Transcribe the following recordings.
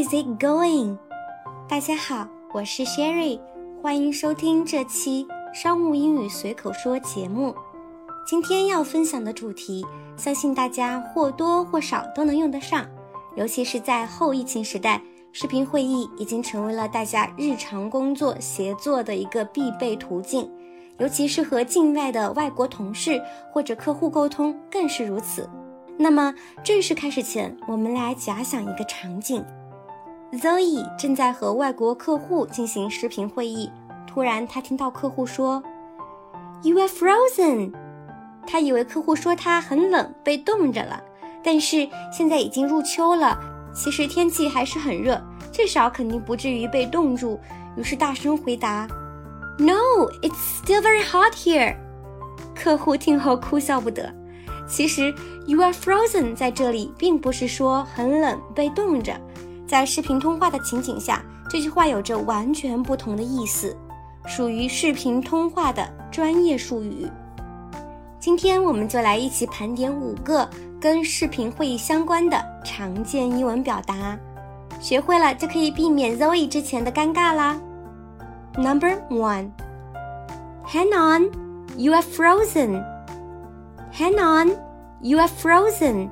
is it going？大家好，我是 Sherry，欢迎收听这期商务英语随口说节目。今天要分享的主题，相信大家或多或少都能用得上，尤其是在后疫情时代，视频会议已经成为了大家日常工作协作的一个必备途径，尤其是和境外的外国同事或者客户沟通更是如此。那么正式开始前，我们来假想一个场景：Zoe 正在和外国客户进行视频会议，突然他听到客户说：“You are frozen。”他以为客户说他很冷，被冻着了。但是现在已经入秋了，其实天气还是很热，至少肯定不至于被冻住。于是大声回答：“No, it's still very hot here。”客户听后哭笑不得。其实，you are frozen 在这里并不是说很冷被冻着，在视频通话的情景下，这句话有着完全不同的意思，属于视频通话的专业术语。今天我们就来一起盘点五个跟视频会议相关的常见英文表达，学会了就可以避免 Zoe 之前的尴尬啦。Number one，Hang on，you are frozen。Hang on, you are frozen.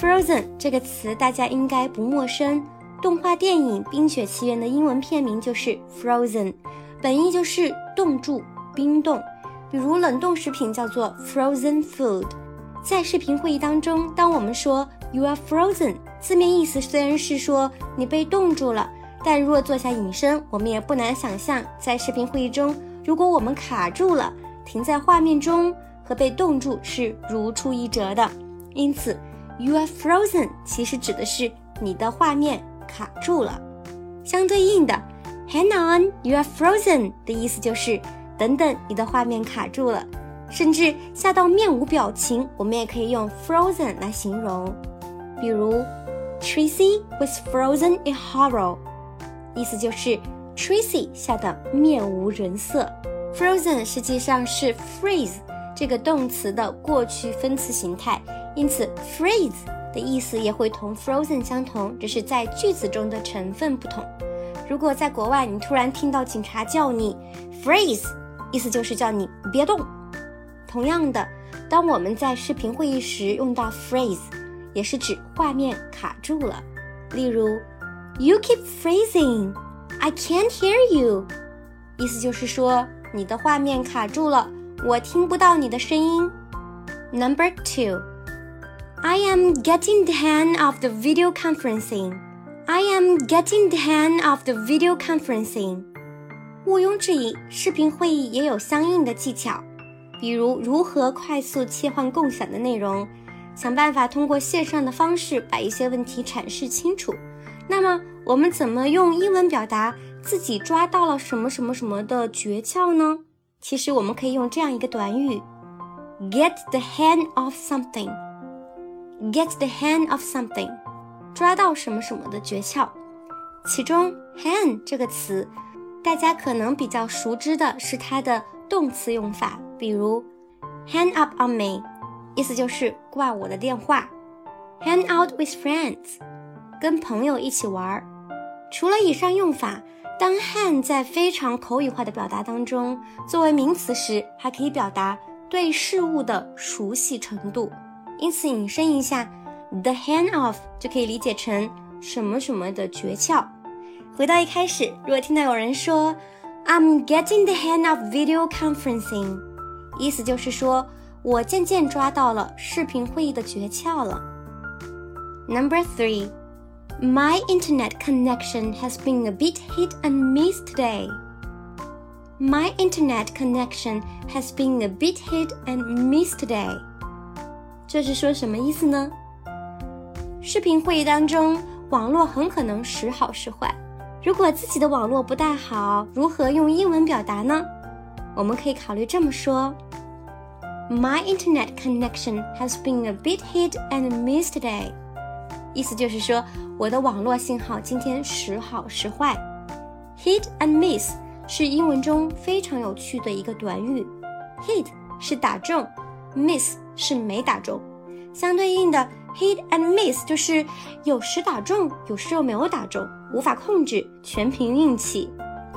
Frozen 这个词大家应该不陌生。动画电影《冰雪奇缘》的英文片名就是 Frozen，本意就是冻住、冰冻。比如冷冻食品叫做 frozen food。在视频会议当中，当我们说 you are frozen，字面意思虽然是说你被冻住了，但若做下引申，我们也不难想象，在视频会议中，如果我们卡住了，停在画面中。和被冻住是如出一辙的，因此，you are frozen 其实指的是你的画面卡住了。相对应的，hang on，you are frozen 的意思就是等等，你的画面卡住了。甚至吓到面无表情，我们也可以用 frozen 来形容。比如，Tracy was frozen in horror，意思就是 Tracy 吓得面无人色。frozen 实际上是 freeze。这个动词的过去分词形态，因此 freeze 的意思也会同 frozen 相同，只是在句子中的成分不同。如果在国外，你突然听到警察叫你 freeze，意思就是叫你别动。同样的，当我们在视频会议时用到 freeze，也是指画面卡住了。例如，You keep freezing，I can't hear you，意思就是说你的画面卡住了。我听不到你的声音。Number two, I am getting the hang of the video conferencing. I am getting the hang of the video conferencing. 毋庸置疑，视频会议也有相应的技巧，比如如何快速切换共享的内容，想办法通过线上的方式把一些问题阐释清楚。那么，我们怎么用英文表达自己抓到了什么什么什么的诀窍呢？其实我们可以用这样一个短语：get the hang of something。Get the hang of something，抓到什么什么的诀窍。其中 hang 这个词，大家可能比较熟知的是它的动词用法，比如 hang up on me，意思就是挂我的电话；hang out with friends，跟朋友一起玩儿。除了以上用法。当 hang 在非常口语化的表达当中作为名词时，还可以表达对事物的熟悉程度。因此，引申一下，the hang of 就可以理解成什么什么的诀窍。回到一开始，如果听到有人说 I'm getting the hang of video conferencing，意思就是说我渐渐抓到了视频会议的诀窍了。Number three。My internet connection has been a bit hit and miss today. My internet connection has been a bit hit and miss today. 这是说什么意思呢？视频会议当中，网络很可能时好时坏。如果自己的网络不太好，如何用英文表达呢？我们可以考虑这么说：My internet connection has been a bit hit and miss today. 意思就是说，我的网络信号今天时好时坏。Hit and miss 是英文中非常有趣的一个短语。Hit 是打中，miss 是没打中。相对应的 hit and miss 就是有时打中，有时又没有打中，无法控制，全凭运气。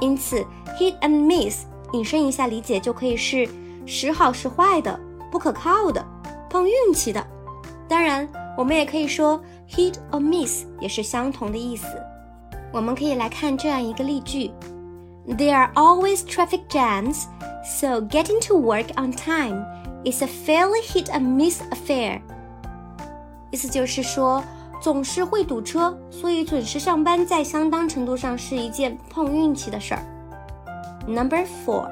因此，hit and miss 引申一下理解就可以是时好时坏的，不可靠的，碰运气的。当然，我们也可以说 hit or miss 也是相同的意思。我们可以来看这样一个例句：There are always traffic jams, so getting to work on time is a fairly hit and miss affair。意思就是说，总是会堵车，所以准时上班在相当程度上是一件碰运气的事儿。Number four,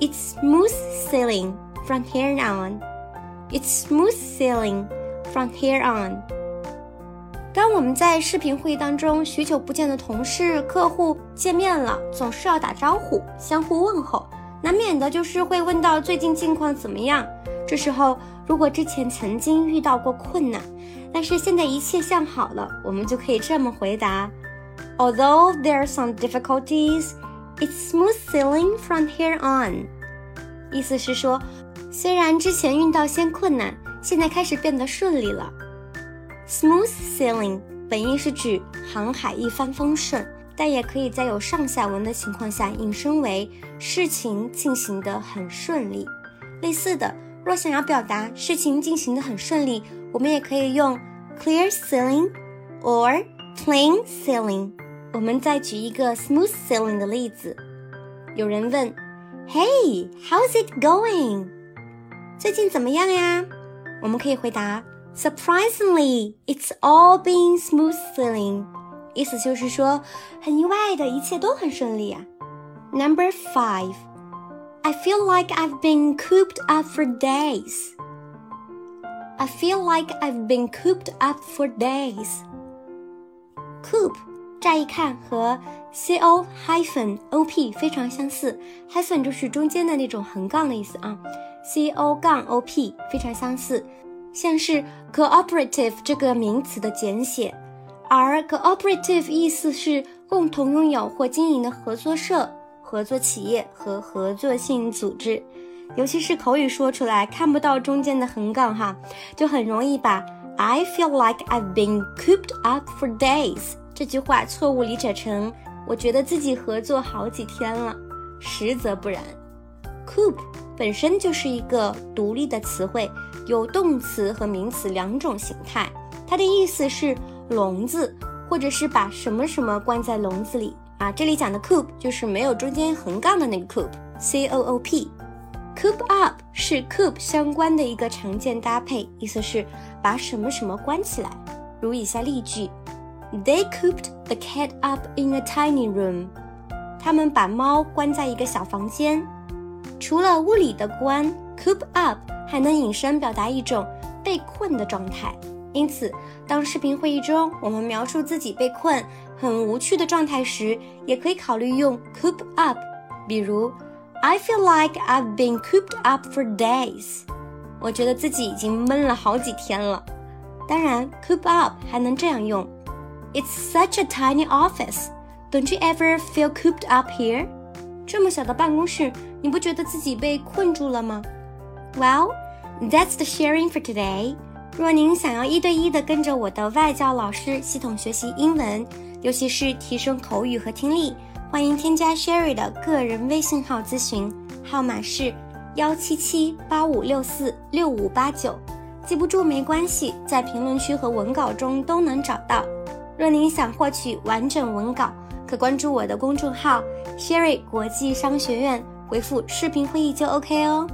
it's smooth sailing from here on. It's smooth sailing from here on. 当我们在视频会议当中，许久不见的同事、客户见面了，总是要打招呼，相互问候，难免的就是会问到最近近况怎么样。这时候，如果之前曾经遇到过困难，但是现在一切向好了，我们就可以这么回答：Although there are some difficulties, it's smooth sailing from here on。意思是说，虽然之前遇到些困难，现在开始变得顺利了。Smooth sailing 本意是指航海一帆风顺，但也可以在有上下文的情况下引申为事情进行得很顺利。类似的。若想要表达事情进行的很顺利，我们也可以用 clear sailing or plain sailing。我们再举一个 smooth sailing 的例子。有人问，Hey, how's it going？最近怎么样呀？我们可以回答，Surprisingly, it's all been smooth sailing。意思就是说，很意外的，一切都很顺利啊。Number five。I feel like I've been cooped up for days. I feel like I've been cooped up for days. Coop 乍一看和 c o hyphen o p 非常相似，hyphen 就是中间的那种横杠的意思啊，c o 杠 o p 非常相似，像是 cooperative 这个名词的简写， 而 cooperative 意思是共同拥有或经营的合作社。合作企业和合作性组织，尤其是口语说出来看不到中间的横杠哈，就很容易把 I feel like I've been cooped up for days 这句话错误理解成我觉得自己合作好几天了，实则不然。Coop 本身就是一个独立的词汇，有动词和名词两种形态，它的意思是笼子，或者是把什么什么关在笼子里。啊，这里讲的 coop 就是没有中间横杠的那个 coop，c o o p。coop up 是 coop 相关的一个常见搭配，意思是把什么什么关起来。如以下例句：They cooped the cat up in a tiny room。他们把猫关在一个小房间。除了物理的关，coop up 还能引申表达一种被困的状态。因此，当视频会议中我们描述自己被困、很无趣的状态时，也可以考虑用 coop up。比如，I feel like I've been cooped up for days。我觉得自己已经闷了好几天了。当然，coop up 还能这样用：It's such a tiny office. Don't you ever feel cooped up here？这么小的办公室，你不觉得自己被困住了吗？Well, that's the sharing for today. 若您想要一对一的跟着我的外教老师系统学习英文，尤其是提升口语和听力，欢迎添加 Sherry 的个人微信号咨询，号码是幺七七八五六四六五八九，记不住没关系，在评论区和文稿中都能找到。若您想获取完整文稿，可关注我的公众号 Sherry 国际商学院，回复视频会议就 OK 哦。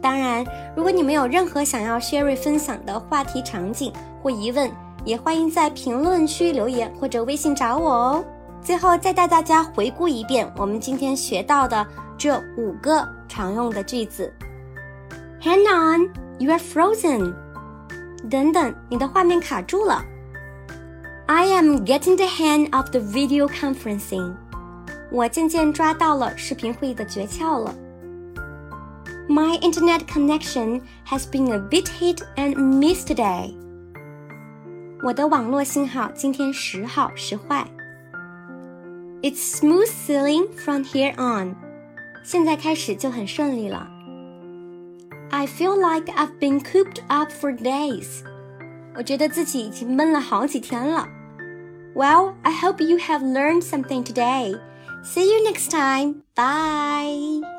当然，如果你们有任何想要 Sherry 分享的话题、场景或疑问，也欢迎在评论区留言或者微信找我哦。最后再带大家回顾一遍我们今天学到的这五个常用的句子：Hang on, you are frozen。等等，你的画面卡住了。I am getting the hang of the video conferencing。我渐渐抓到了视频会议的诀窍了。My internet connection has been a bit hit and miss today. 我的网络信号今天时好时坏。It's smooth sailing from here on. 现在开始就很顺利了。I feel like I've been cooped up for days. 我觉得自己已经闷了好几天了。Well, I hope you have learned something today. See you next time. Bye.